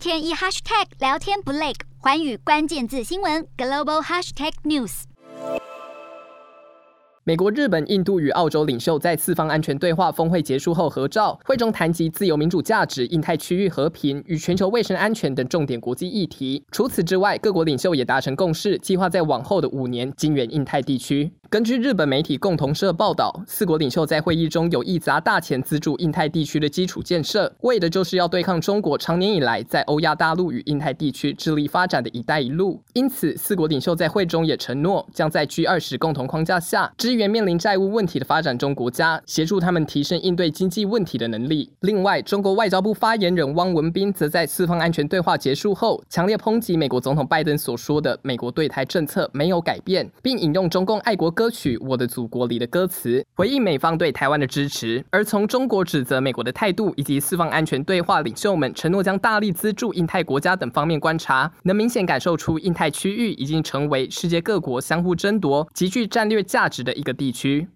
天一 hashtag 聊天不累，环宇关键字新闻 global hashtag news。美国、日本、印度与澳洲领袖在四方安全对话峰会结束后合照，会中谈及自由民主价值、印太区域和平与全球卫生安全等重点国际议题。除此之外，各国领袖也达成共识，计划在往后的五年经援印太地区。根据日本媒体共同社报道，四国领袖在会议中有意砸大钱资助印太地区的基础建设，为的就是要对抗中国长年以来在欧亚大陆与印太地区致力发展的一带一路。因此，四国领袖在会中也承诺，将在 G20 共同框架下支援面临债务问题的发展中国家，协助他们提升应对经济问题的能力。另外，中国外交部发言人汪文斌则在四方安全对话结束后，强烈抨击美国总统拜登所说的美国对台政策没有改变，并引用中共爱国歌曲《我的祖国》里的歌词，回应美方对台湾的支持。而从中国指责美国的态度，以及四方安全对话领袖们承诺将大力资助印太国家等方面观察，能明显感受出印太区域已经成为世界各国相互争夺、极具战略价值的一个地区。